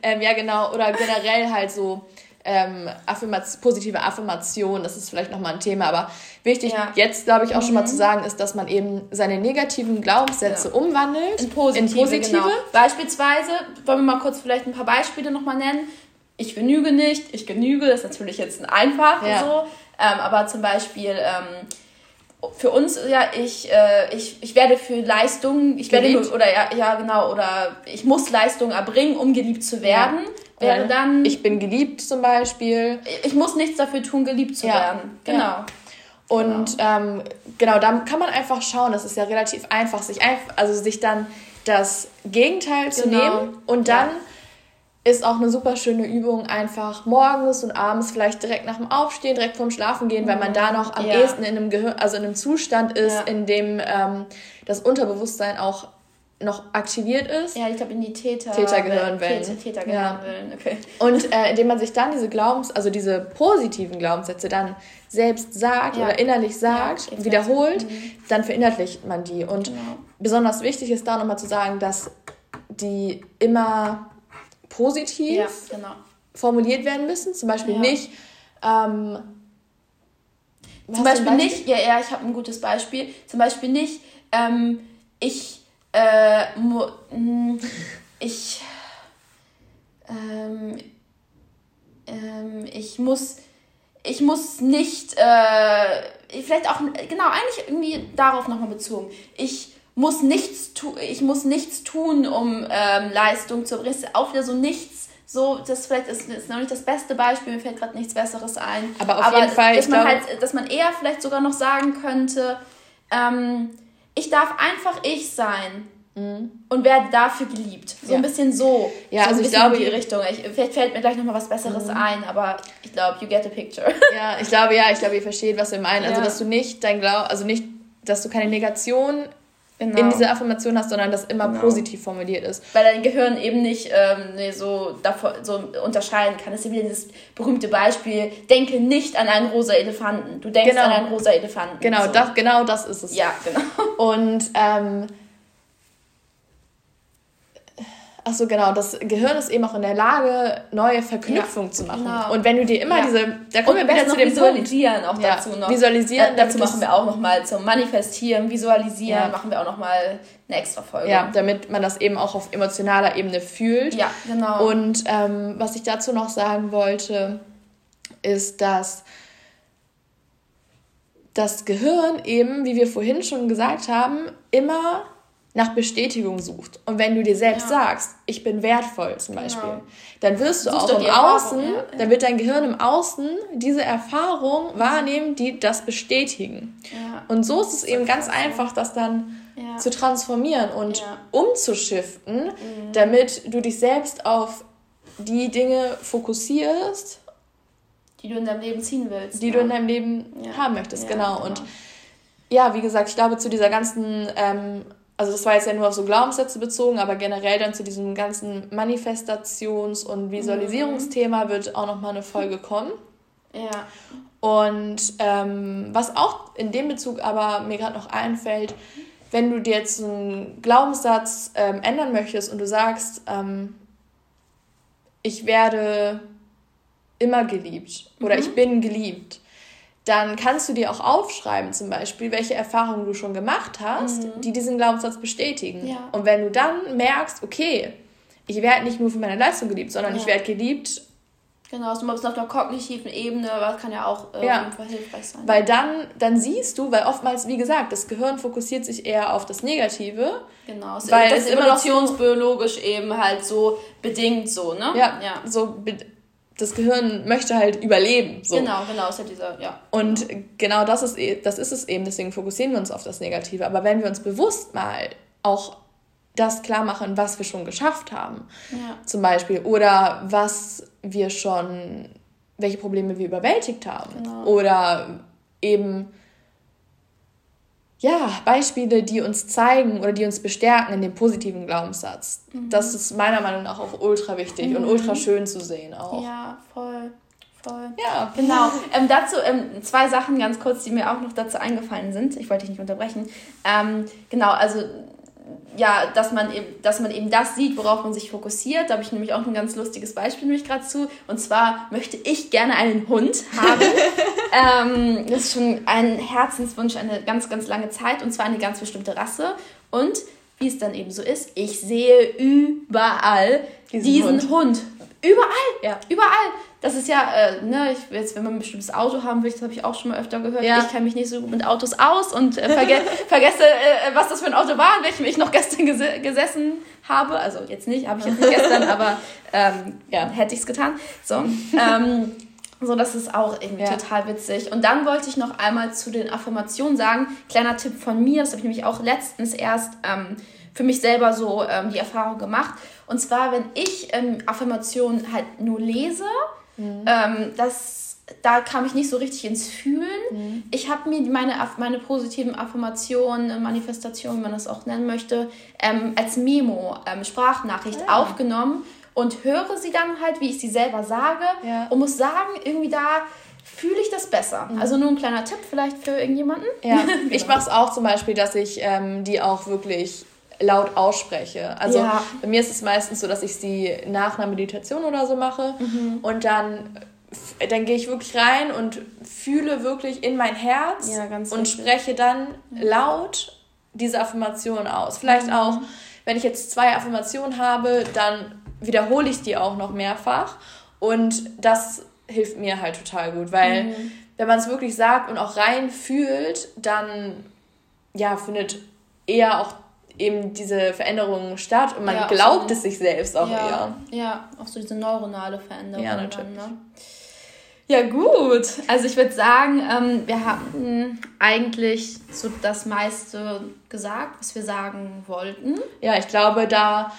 ähm, ja, genau. Oder generell halt so ähm, Affirmation, positive Affirmation, das ist vielleicht nochmal ein Thema, aber wichtig ja. jetzt, glaube ich, auch mhm. schon mal zu mhm. sagen, ist, dass man eben seine negativen Glaubenssätze ja. umwandelt in positive. In positive. Genau. Beispielsweise, wollen wir mal kurz vielleicht ein paar Beispiele nochmal nennen. Ich genüge nicht, ich genüge, das ist natürlich jetzt ein einfach ja. so, ähm, aber zum Beispiel ähm, für uns, ja, ich, äh, ich, ich werde für Leistung, ich geliebt. werde, oder ja, ja, genau, oder ich muss Leistung erbringen, um geliebt zu werden. Ja wäre dann. Ich bin geliebt zum Beispiel. Ich muss nichts dafür tun, geliebt zu ja. werden. Genau. Ja. Und genau. Ähm, genau, da kann man einfach schauen, das ist ja relativ einfach, sich einfach, also sich dann das Gegenteil genau. zu nehmen und dann ja. ist auch eine super schöne Übung, einfach morgens und abends vielleicht direkt nach dem Aufstehen, direkt vorm Schlafen gehen, mhm. weil man da noch am ja. ehesten in einem Gehirn, also in einem Zustand ist, in dem ähm, das Unterbewusstsein auch noch aktiviert ist. Ja, ich glaube in die Täter Tätergehirnwellen. Täter, Tätergehirnwellen, ja. okay. Und äh, indem man sich dann diese Glaubens, also diese positiven Glaubenssätze dann selbst sagt ja. oder innerlich sagt, ja, wiederholt, mhm. dann verinnerlicht man die. Und genau. besonders wichtig ist da nochmal zu sagen, dass die immer positiv genau. formuliert werden müssen. Zum Beispiel nicht. Ähm, Zum Beispiel nicht, ja, ja, ich habe ein gutes Beispiel. Zum Beispiel nicht, ähm, ich, äh, mu, mh, ich, ähm, ähm, ich muss, ich muss nicht, äh, vielleicht auch, genau, eigentlich irgendwie darauf nochmal bezogen. Ich muss nichts tun, ich muss nichts tun, um ähm, Leistung zu erbringen. Ist Auch wieder so nichts. So, das vielleicht ist, ist noch nicht das beste Beispiel, mir fällt gerade nichts Besseres ein. Aber auf jeden Fall, dass ich man halt, dass man eher vielleicht sogar noch sagen könnte, ähm, ich darf einfach ich sein und werde dafür geliebt. So Mhm. Ja. ein bisschen so. Ja, so also ich glaube- in die Richtung. Ich, vielleicht fällt mir gleich nochmal was Besseres Mhm. ein, aber ich glaube, you get the picture. Ja, ich glaube, ja, ich glaube, ihr versteht, was wir meinen. Also, Ja. dass du nicht dein Glaub, also nicht, dass du keine Negation Genau. in dieser Affirmation hast, sondern dass immer Genau. positiv formuliert ist. weil dein Gehirn eben nicht ähm, nee, so, davor, so unterscheiden kann. Das ist ja wieder dieses berühmte Beispiel, denke nicht an einen rosa Elefanten. Du denkst Genau. an einen rosa Elefanten. Genau, so. das, genau das ist es. Ja, genau. Und ähm, ach so genau, das Gehirn ist eben auch in der Lage, neue Verknüpfungen Ja, zu machen. genau. Und wenn du dir immer Ja. diese, da Und kommen wir wieder besser zu dem Punkt. visualisieren auch Ja, dazu noch. visualisieren, Äh, dazu machen wir auch nochmal zum Manifestieren, Visualisieren, Ja. machen wir auch nochmal eine extra Folge. Ja, damit man das eben auch auf emotionaler Ebene fühlt. Ja, genau. Und ähm, was ich dazu noch sagen wollte, ist, dass das Gehirn eben, wie wir vorhin schon gesagt haben, immer nach Bestätigung sucht. Und wenn du dir selbst Ja. sagst, ich bin wertvoll zum Beispiel, Genau. dann wirst du Suchst auch im Außen, ja, ja. dann wird dein Gehirn im Außen diese Erfahrung wahrnehmen, die das bestätigen. ja. Und so ist es eben ganz ja. einfach, das dann Ja. zu transformieren und Ja. umzuschiften, damit du dich selbst auf die Dinge fokussierst, die du in deinem Leben ziehen willst. die ja. du in deinem Leben Ja. haben möchtest. Ja, genau. genau. Und ja, wie gesagt, ich glaube, zu dieser ganzen, ähm, also das war jetzt ja nur auf so Glaubenssätze bezogen, aber generell dann zu diesem ganzen Manifestations- und Visualisierungsthema wird auch nochmal eine Folge kommen. Ja. Und ähm, was auch in dem Bezug aber mir gerade noch einfällt, wenn du dir jetzt einen Glaubenssatz ähm, ändern möchtest und du sagst, ähm, ich werde immer geliebt oder ich bin geliebt, dann kannst du dir auch aufschreiben, zum Beispiel, welche Erfahrungen du schon gemacht hast, die diesen Glaubenssatz bestätigen. Ja. Und wenn du dann merkst, okay, ich werde nicht nur für meine Leistung geliebt, sondern Ja. ich werde geliebt Genau, so mal bisschen auf der kognitiven Ebene, das kann ja auch äh, Ja. hilfreich sein. Weil dann, dann siehst du, weil oftmals, wie gesagt, das Gehirn fokussiert sich eher auf das Negative. genau, es weil das es ist noch so- evolutionsbiologisch eben halt so bedingt so, ne? Ja, ja. so das Gehirn möchte halt überleben. So. Genau, genau, ist ja dieser, ja. Und genau das ist, eh- das ist es eben, deswegen fokussieren wir uns auf das Negative. Aber wenn wir uns bewusst mal auch das klar machen, was wir schon geschafft haben, Ja. zum Beispiel, oder was wir schon, welche Probleme wir überwältigt haben, Genau. oder eben ja, Beispiele, die uns zeigen oder die uns bestärken in dem positiven Glaubenssatz. Mhm. Das ist meiner Meinung nach auch ultra wichtig und ultra schön zu sehen auch. Ja, voll, voll. Ja, Genau. Ähm, dazu ähm, zwei Sachen ganz kurz, die mir auch noch dazu eingefallen sind. Ich wollte dich nicht unterbrechen. Ähm, genau, also ja, dass man eben, dass man eben das sieht, worauf man sich fokussiert. Da habe ich nämlich auch ein ganz lustiges Beispiel nämlich gerade zu. Und zwar möchte ich gerne einen Hund haben. ähm, das ist schon ein Herzenswunsch eine ganz, ganz lange Zeit und zwar eine ganz bestimmte Rasse. Und wie es dann eben so ist, ich sehe überall Diesen diesen, Hund. Hund. Überall, Ja. überall. Das ist ja, äh, ne, ich, jetzt, wenn man ein bestimmtes Auto haben will, das habe ich auch schon mal öfter gehört. Ja. Ich kenne mich nicht so gut mit Autos aus und äh, verge vergesse, äh, was das für ein Auto war, in welchem ich noch gestern gese gesessen habe. Also jetzt nicht, habe ich jetzt nicht gestern, aber ähm, ja, hätte ich es getan. So, ähm, so, das ist auch irgendwie Ja. total witzig. Und dann wollte ich noch einmal zu den Affirmationen sagen, kleiner Tipp von mir, das habe ich nämlich auch letztens erst ähm, für mich selber so ähm, die Erfahrung gemacht. Und zwar, wenn ich ähm, Affirmationen halt nur lese, ähm, das, da kam ich nicht so richtig ins Fühlen. Ich habe mir meine, meine positiven Affirmationen, äh, Manifestationen, wie man das auch nennen möchte, ähm, als Memo, ähm, Sprachnachricht Ah. aufgenommen und höre sie dann halt, wie ich sie selber sage Ja. und muss sagen, irgendwie da fühle ich das besser. Also nur ein kleiner Tipp vielleicht für irgendjemanden. Ja, ich Genau. mache es auch zum Beispiel, dass ich ähm, die auch wirklich laut ausspreche. Also ja. bei mir ist es meistens so, dass ich sie nach einer Meditation oder so mache mhm. und dann dann gehe ich wirklich rein und fühle wirklich in mein Herz ja, und richtig. spreche dann laut diese Affirmation aus. Vielleicht mhm. auch, wenn ich jetzt zwei Affirmationen habe, dann wiederhole ich die auch noch mehrfach und das hilft mir halt total gut, weil mhm. wenn man es wirklich sagt und auch rein fühlt, dann ja findet eher auch eben diese Veränderung statt und man ja, glaubt so, es sich selbst auch ja, eher. Ja, auch so diese neuronale Veränderung. Ja, natürlich. Dann, ne? Ja, gut. Also ich würde sagen, ähm, wir haben eigentlich so das meiste gesagt, was wir sagen wollten. Ja, ich glaube, da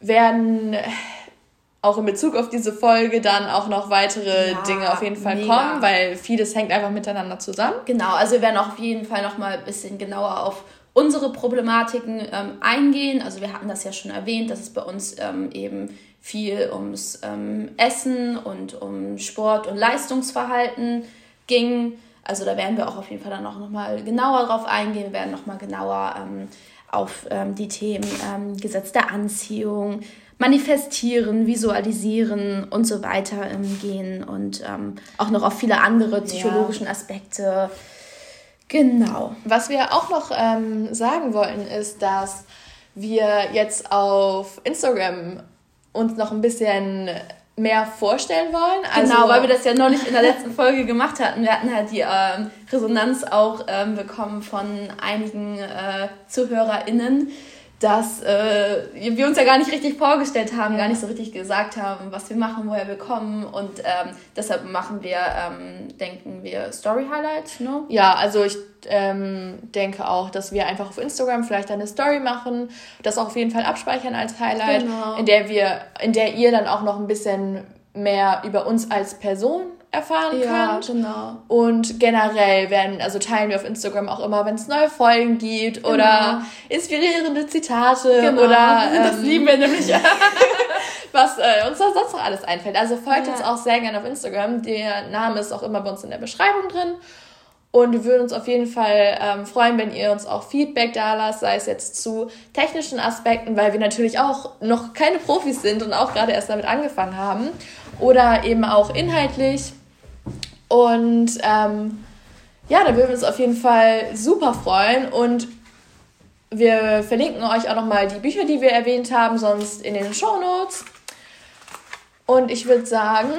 werden auch in Bezug auf diese Folge dann auch noch weitere ja, Dinge auf jeden Fall mega. kommen, weil vieles hängt einfach miteinander zusammen. Genau, also wir werden auf jeden Fall noch mal ein bisschen genauer auf unsere Problematiken ähm, eingehen. Also wir hatten das ja schon erwähnt, dass es bei uns ähm, eben viel ums ähm, Essen und um Sport und Leistungsverhalten ging. Also da werden wir auch auf jeden Fall dann auch noch mal genauer drauf eingehen. Wir werden noch mal genauer ähm, auf ähm, die Themen ähm, Gesetz der Anziehung, manifestieren, visualisieren und so weiter ähm, gehen und ähm, auch noch auf viele andere psychologischen Aspekte. Genau. Was wir auch noch ähm, sagen wollten, ist, dass wir jetzt auf Instagram uns noch ein bisschen mehr vorstellen wollen. Also genau, weil wir das ja noch nicht in der letzten Folge gemacht hatten. Wir hatten halt die ähm, Resonanz auch ähm, bekommen von einigen äh, ZuhörerInnen, dass äh, wir uns ja gar nicht richtig vorgestellt haben, gar nicht so richtig gesagt haben, was wir machen, woher wir kommen und ähm, deshalb machen wir, ähm, denken wir, Story Highlights, ne? Ja, also ich ähm, denke auch, dass wir einfach auf Instagram vielleicht eine Story machen, das auch auf jeden Fall abspeichern als Highlight, genau. in der wir, in der ihr dann auch noch ein bisschen mehr über uns als Person erfahren ja, könnt. Genau. Und generell werden, also teilen wir auf Instagram auch immer, wenn es neue Folgen gibt genau. oder inspirierende Zitate genau. oder ähm, das lieben wir nämlich. was äh, uns da sonst noch alles einfällt. Also folgt ja. uns auch sehr gerne auf Instagram. Der Name ist auch immer bei uns in der Beschreibung drin. Und wir würden uns auf jeden Fall ähm, freuen, wenn ihr uns auch Feedback da lasst, sei es jetzt zu technischen Aspekten, weil wir natürlich auch noch keine Profis sind und auch gerade erst damit angefangen haben. Oder eben auch inhaltlich. Und ähm, ja, da würden wir uns auf jeden Fall super freuen. Und wir verlinken euch auch nochmal die Bücher, die wir erwähnt haben, sonst in den Show Notes. Und ich würde sagen.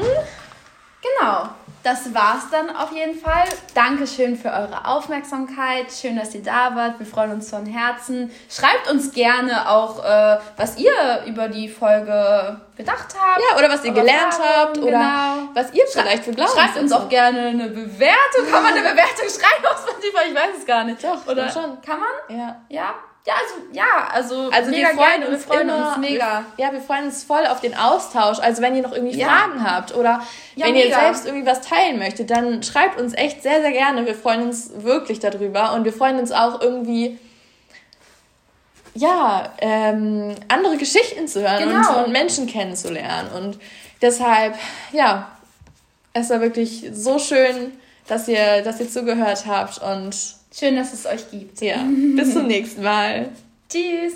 Genau das war's dann auf jeden Fall. Dankeschön für eure Aufmerksamkeit. Schön, dass ihr da wart. Wir freuen uns von Herzen. Schreibt uns gerne auch, äh, was ihr über die Folge gedacht habt. Ja, oder was ihr gelernt Fragen, habt oder genau. was ihr vielleicht für Glauben Schreibt uns auch gerne eine Bewertung. Kann man eine Bewertung schreiben auf Spotify? Ich weiß es gar nicht. Doch, oder schon. Kann man? Ja. Ja? Ja, also, ja, also, also mega wir freuen uns, wir freuen uns mega. Wir, ja, wir freuen uns voll auf den Austausch. Also wenn ihr noch irgendwie ja. Fragen habt oder ja, wenn mega. ihr selbst irgendwie was teilen möchtet, dann schreibt uns echt sehr, sehr gerne. Wir freuen uns wirklich darüber und wir freuen uns auch irgendwie, ja, ähm, andere Geschichten zu hören genau. und, und Menschen kennenzulernen. Und deshalb, ja, es war wirklich so schön, dass ihr, dass ihr zugehört habt und Schön, dass es euch gibt. Ja. Bis zum nächsten Mal. Tschüss.